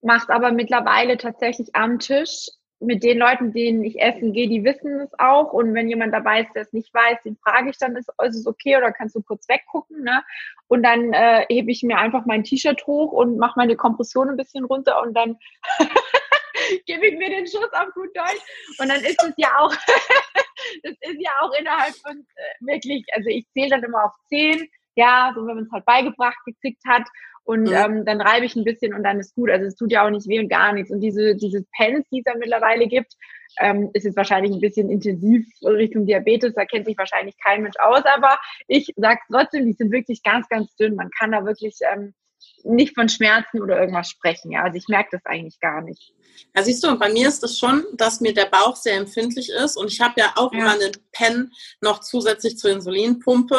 mache aber mittlerweile tatsächlich am Tisch mit den Leuten, denen ich essen gehe, die wissen es auch. Und wenn jemand dabei ist, der es nicht weiß, den frage ich dann, ist, ist es okay oder kannst du kurz weggucken? Ne? Und dann äh, hebe ich mir einfach mein T-Shirt hoch und mache meine Kompression ein bisschen runter und dann gebe ich mir den Schuss auf gut Deutsch. Und dann ist es ja auch, das ist ja auch innerhalb von äh, wirklich, also ich zähle dann immer auf zehn, ja, so wenn man es halt beigebracht gekriegt hat. Und mhm. ähm, dann reibe ich ein bisschen und dann ist gut. Also es tut ja auch nicht weh und gar nichts. Und diese, diese Pens, die es da mittlerweile gibt, ähm, ist jetzt wahrscheinlich ein bisschen intensiv Richtung Diabetes. Da kennt sich wahrscheinlich kein Mensch aus. Aber ich sage trotzdem, die sind wirklich ganz, ganz dünn. Man kann da wirklich ähm, nicht von Schmerzen oder irgendwas sprechen. Ja, also ich merke das eigentlich gar nicht.
Ja, siehst du, und bei mir ist es das schon, dass mir der Bauch sehr empfindlich ist und ich habe ja auch ja. immer einen Pen noch zusätzlich zur Insulinpumpe.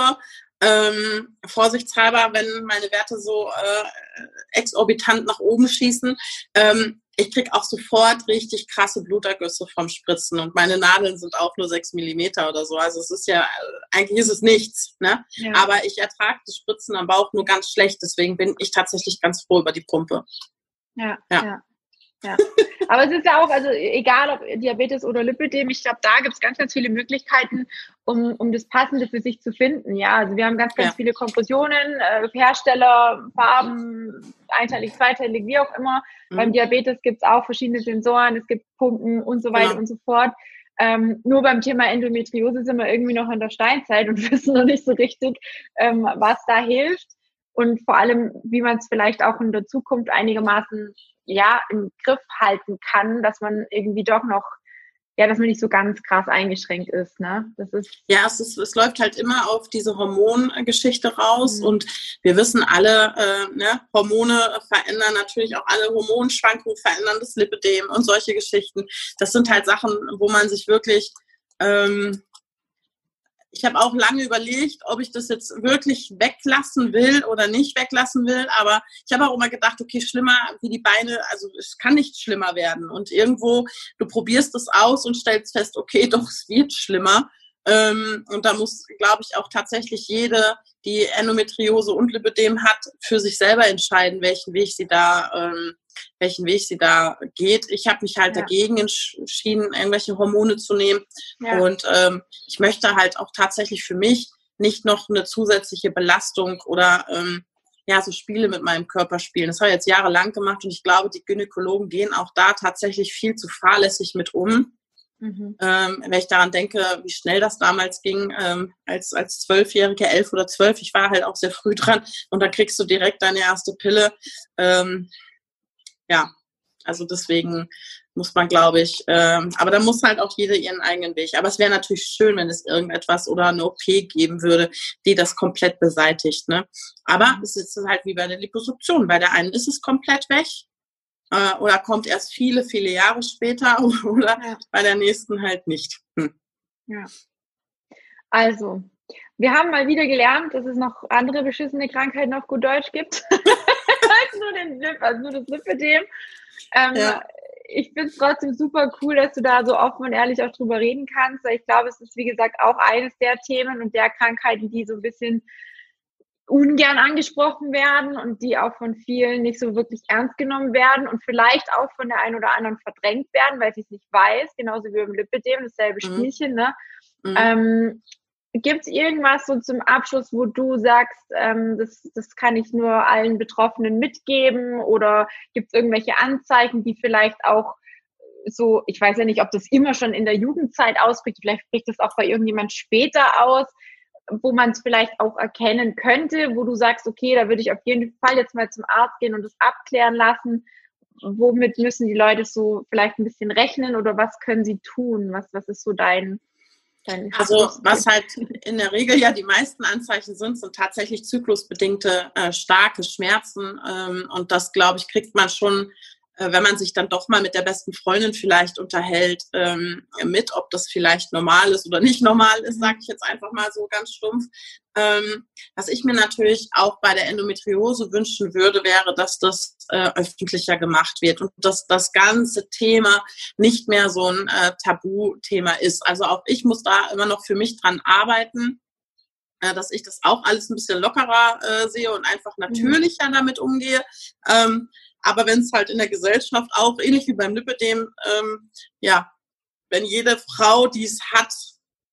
Ähm, vorsichtshalber, wenn meine Werte so äh, exorbitant nach oben schießen. Ähm, ich kriege auch sofort richtig krasse Blutergüsse vom Spritzen und meine Nadeln sind auch nur sechs Millimeter oder so. Also es ist ja, eigentlich ist es nichts, ne? Ja. Aber ich ertrage das Spritzen am Bauch nur ganz schlecht, deswegen bin ich tatsächlich ganz froh über die Pumpe.
Ja, ja. ja. Ja. Aber es ist ja auch, also egal ob Diabetes oder Lipidem, ich glaube, da gibt es ganz, ganz viele Möglichkeiten, um, um das Passende für sich zu finden. Ja, also wir haben ganz, ganz ja. viele Kompressionen, äh, Hersteller, Farben, einteilig, zweiteilig, wie auch immer. Mhm. Beim Diabetes gibt es auch verschiedene Sensoren, es gibt Pumpen und so weiter genau. und so fort. Ähm, nur beim Thema Endometriose sind wir irgendwie noch in der Steinzeit und wissen noch nicht so richtig, ähm, was da hilft und vor allem, wie man es vielleicht auch in der Zukunft einigermaßen ja im Griff halten kann, dass man irgendwie doch noch ja, dass man nicht so ganz krass eingeschränkt ist, ne?
Das ist ja, es, ist, es läuft halt immer auf diese Hormongeschichte raus mhm. und wir wissen alle, äh, ne, Hormone verändern natürlich auch alle Hormonschwankungen, verändern das Lipidem und solche Geschichten. Das sind halt Sachen, wo man sich wirklich ähm, ich habe auch lange überlegt, ob ich das jetzt wirklich weglassen will oder nicht weglassen will. Aber ich habe auch immer gedacht, okay, schlimmer wie die Beine, also es kann nicht schlimmer werden. Und irgendwo, du probierst es aus und stellst fest, okay, doch, es wird schlimmer. Ähm, und da muss, glaube ich, auch tatsächlich jede, die Endometriose und Lipidem hat, für sich selber entscheiden, welchen Weg sie da ähm, welchen Weg sie da geht. Ich habe mich halt ja. dagegen entschieden, irgendwelche Hormone zu nehmen. Ja. Und ähm, ich möchte halt auch tatsächlich für mich nicht noch eine zusätzliche Belastung oder ähm, ja, so Spiele mit meinem Körper spielen. Das habe ich jetzt jahrelang gemacht und ich glaube, die Gynäkologen gehen auch da tatsächlich viel zu fahrlässig mit um. Mhm. Ähm, wenn ich daran denke, wie schnell das damals ging, ähm, als, als Zwölfjährige, elf oder zwölf, ich war halt auch sehr früh dran und dann kriegst du direkt deine erste Pille. Ähm, ja, also deswegen muss man, glaube ich, ähm, aber da muss halt auch jeder ihren eigenen Weg. Aber es wäre natürlich schön, wenn es irgendetwas oder eine OP geben würde, die das komplett beseitigt. Ne? Aber es ist halt wie bei der Liposuktion. Bei der einen ist es komplett weg äh, oder kommt erst viele, viele Jahre später oder ja. bei der nächsten halt nicht. Hm.
Ja. Also, wir haben mal wieder gelernt, dass es noch andere beschissene Krankheiten auf gut Deutsch gibt. als nur den Lip, also nur das Lipidem. Ähm, ja. Ich finde es trotzdem super cool, dass du da so offen und ehrlich auch drüber reden kannst. Ich glaube, es ist, wie gesagt, auch eines der Themen und der Krankheiten, die so ein bisschen ungern angesprochen werden und die auch von vielen nicht so wirklich ernst genommen werden und vielleicht auch von der einen oder anderen verdrängt werden, weil sie es nicht weiß, genauso wie beim Lipidem, dasselbe mhm. Spielchen. Ne? Mhm. Ähm, Gibt es irgendwas so zum Abschluss, wo du sagst, ähm, das, das kann ich nur allen Betroffenen mitgeben? Oder gibt es irgendwelche Anzeichen, die vielleicht auch so, ich weiß ja nicht, ob das immer schon in der Jugendzeit ausbricht, vielleicht bricht es auch bei irgendjemand später aus, wo man es vielleicht auch erkennen könnte, wo du sagst, okay, da würde ich auf jeden Fall jetzt mal zum Arzt gehen und das abklären lassen. Womit müssen die Leute so vielleicht ein bisschen rechnen oder was können sie tun? Was, was ist so dein,
also was halt in der Regel ja die meisten Anzeichen sind, sind tatsächlich zyklusbedingte äh, starke Schmerzen. Ähm, und das, glaube ich, kriegt man schon äh, wenn man sich dann doch mal mit der besten Freundin vielleicht unterhält, ähm, mit, ob das vielleicht normal ist oder nicht normal ist, sage ich jetzt einfach mal so ganz stumpf. Ähm, was ich mir natürlich auch bei der Endometriose wünschen würde, wäre, dass das äh, öffentlicher gemacht wird und dass das ganze Thema nicht mehr so ein äh, Tabuthema ist. Also auch ich muss da immer noch für mich dran arbeiten äh, dass ich das auch alles ein bisschen lockerer äh, sehe und einfach mhm. natürlicher mhm. damit umgehe. Ähm, Aber wenn es halt in der Gesellschaft auch, ähnlich wie beim Lipidem, ähm, ja, wenn jede Frau, die es hat,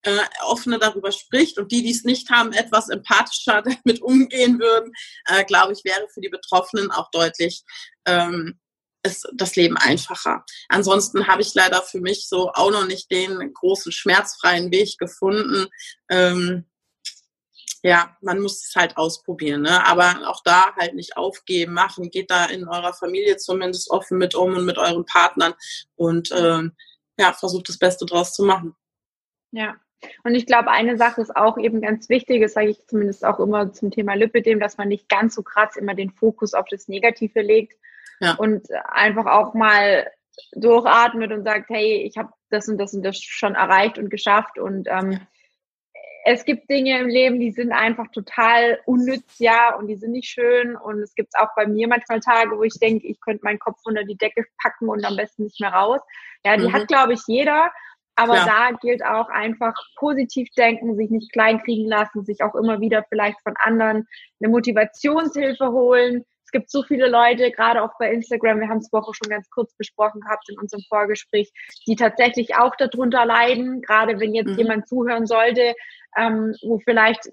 äh, offener darüber spricht und die, die es nicht haben, etwas empathischer damit umgehen würden, äh, glaube ich, wäre für die Betroffenen auch deutlich ähm, ist das Leben einfacher. Ansonsten habe ich leider für mich so auch noch nicht den großen schmerzfreien Weg gefunden. Ähm, ja, man muss es halt ausprobieren, ne? aber auch da halt nicht aufgeben, machen, geht da in eurer Familie zumindest offen mit um und mit euren Partnern und ähm, ja, versucht das Beste draus zu machen.
Ja, und ich glaube, eine Sache ist auch eben ganz wichtig, das sage ich zumindest auch immer zum Thema Lipidem, dass man nicht ganz so krass immer den Fokus auf das Negative legt ja. und einfach auch mal durchatmet und sagt, hey, ich habe das und das und das schon erreicht und geschafft und ähm, es gibt Dinge im Leben, die sind einfach total unnütz, ja, und die sind nicht schön. Und es gibt auch bei mir manchmal Tage, wo ich denke, ich könnte meinen Kopf unter die Decke packen und am besten nicht mehr raus. Ja, die mhm. hat, glaube ich, jeder. Aber ja. da gilt auch einfach positiv denken, sich nicht kleinkriegen lassen, sich auch immer wieder vielleicht von anderen eine Motivationshilfe holen. Es gibt so viele Leute, gerade auch bei Instagram, wir haben es vorher schon ganz kurz besprochen gehabt in unserem Vorgespräch, die tatsächlich auch darunter leiden, gerade wenn jetzt mhm. jemand zuhören sollte, ähm, wo vielleicht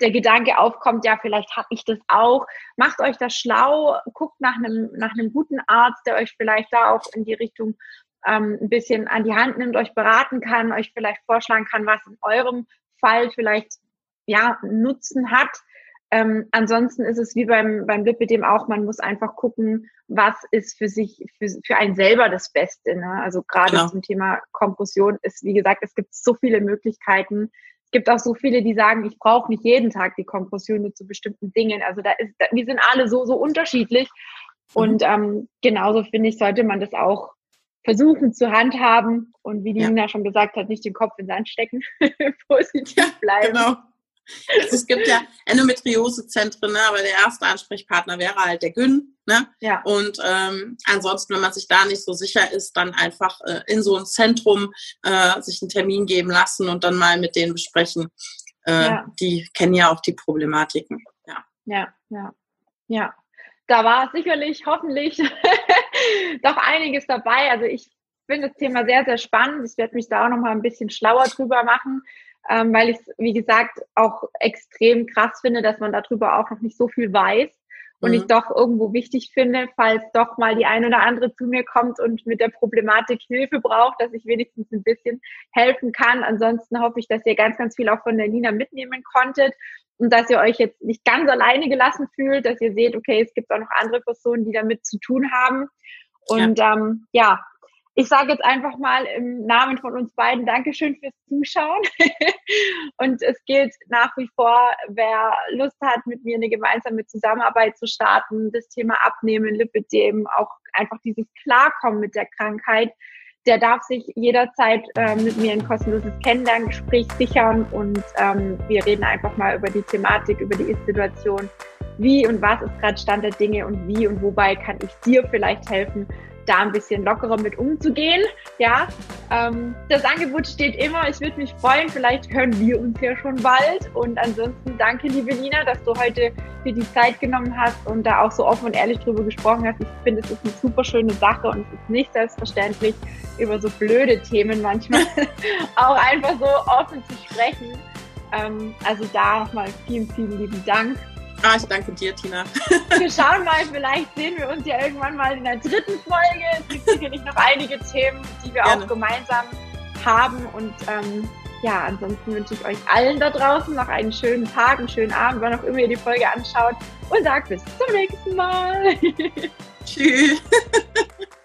der Gedanke aufkommt, ja, vielleicht habe ich das auch. Macht euch das schlau, guckt nach einem, nach einem guten Arzt, der euch vielleicht da auch in die Richtung ähm, ein bisschen an die Hand nimmt, euch beraten kann, euch vielleicht vorschlagen kann, was in eurem Fall vielleicht ja Nutzen hat. Ähm, ansonsten ist es wie beim, beim Lipidem auch, man muss einfach gucken, was ist für sich, für, für einen selber das Beste. Ne? Also gerade genau. zum Thema Kompression ist, wie gesagt, es gibt so viele Möglichkeiten. Es gibt auch so viele, die sagen, ich brauche nicht jeden Tag die Kompression nur zu bestimmten Dingen. Also da ist, da, wir sind alle so, so unterschiedlich. Mhm. Und ähm, genauso finde ich, sollte man das auch versuchen zu handhaben und wie die ja. Nina schon gesagt hat, nicht den Kopf in den Sand stecken, positiv bleiben. Genau.
Also es gibt ja Endometriosezentren, ne, aber der erste Ansprechpartner wäre halt der Gyn. Ne? Ja. Und ähm, ansonsten, wenn man sich da nicht so sicher ist, dann einfach äh, in so ein Zentrum äh, sich einen Termin geben lassen und dann mal mit denen besprechen. Äh, ja. Die kennen ja auch die Problematiken. Ja,
ja, ja. ja da war sicherlich, hoffentlich doch einiges dabei. Also ich finde das Thema sehr, sehr spannend. Ich werde mich da auch noch mal ein bisschen schlauer drüber machen, ähm, weil ich es, wie gesagt, auch extrem krass finde, dass man darüber auch noch nicht so viel weiß. Und mhm. ich doch irgendwo wichtig finde, falls doch mal die eine oder andere zu mir kommt und mit der Problematik Hilfe braucht, dass ich wenigstens ein bisschen helfen kann. Ansonsten hoffe ich, dass ihr ganz, ganz viel auch von der Nina mitnehmen konntet und dass ihr euch jetzt nicht ganz alleine gelassen fühlt, dass ihr seht, okay, es gibt auch noch andere Personen, die damit zu tun haben. Und ja, ähm, ja ich sage jetzt einfach mal im Namen von uns beiden Dankeschön fürs Zuschauen. und es gilt nach wie vor, wer Lust hat, mit mir eine gemeinsame Zusammenarbeit zu starten, das Thema Abnehmen, Lipidem, auch einfach dieses Klarkommen mit der Krankheit, der darf sich jederzeit äh, mit mir ein kostenloses Kennenlerngespräch sichern und ähm, wir reden einfach mal über die Thematik, über die Ist-Situation, wie und was ist gerade Stand der Dinge und wie und wobei kann ich dir vielleicht helfen, da ein bisschen lockerer mit umzugehen. Ja, ähm, das Angebot steht immer. Ich würde mich freuen. Vielleicht hören wir uns ja schon bald. Und ansonsten danke, liebe Lina, dass du heute dir die Zeit genommen hast und da auch so offen und ehrlich drüber gesprochen hast. Ich finde, es ist eine super schöne Sache und es ist nicht selbstverständlich, über so blöde Themen manchmal auch einfach so offen zu sprechen. Ähm, also da nochmal vielen, vielen lieben Dank.
Ah, ich danke dir, Tina.
Wir schauen mal, vielleicht sehen wir uns ja irgendwann mal in der dritten Folge. Es gibt sicherlich noch einige Themen, die wir Gerne. auch gemeinsam haben. Und ähm, ja, ansonsten wünsche ich euch allen da draußen noch einen schönen Tag, einen schönen Abend, wann auch immer ihr die Folge anschaut. Und sage bis zum nächsten Mal. Tschüss.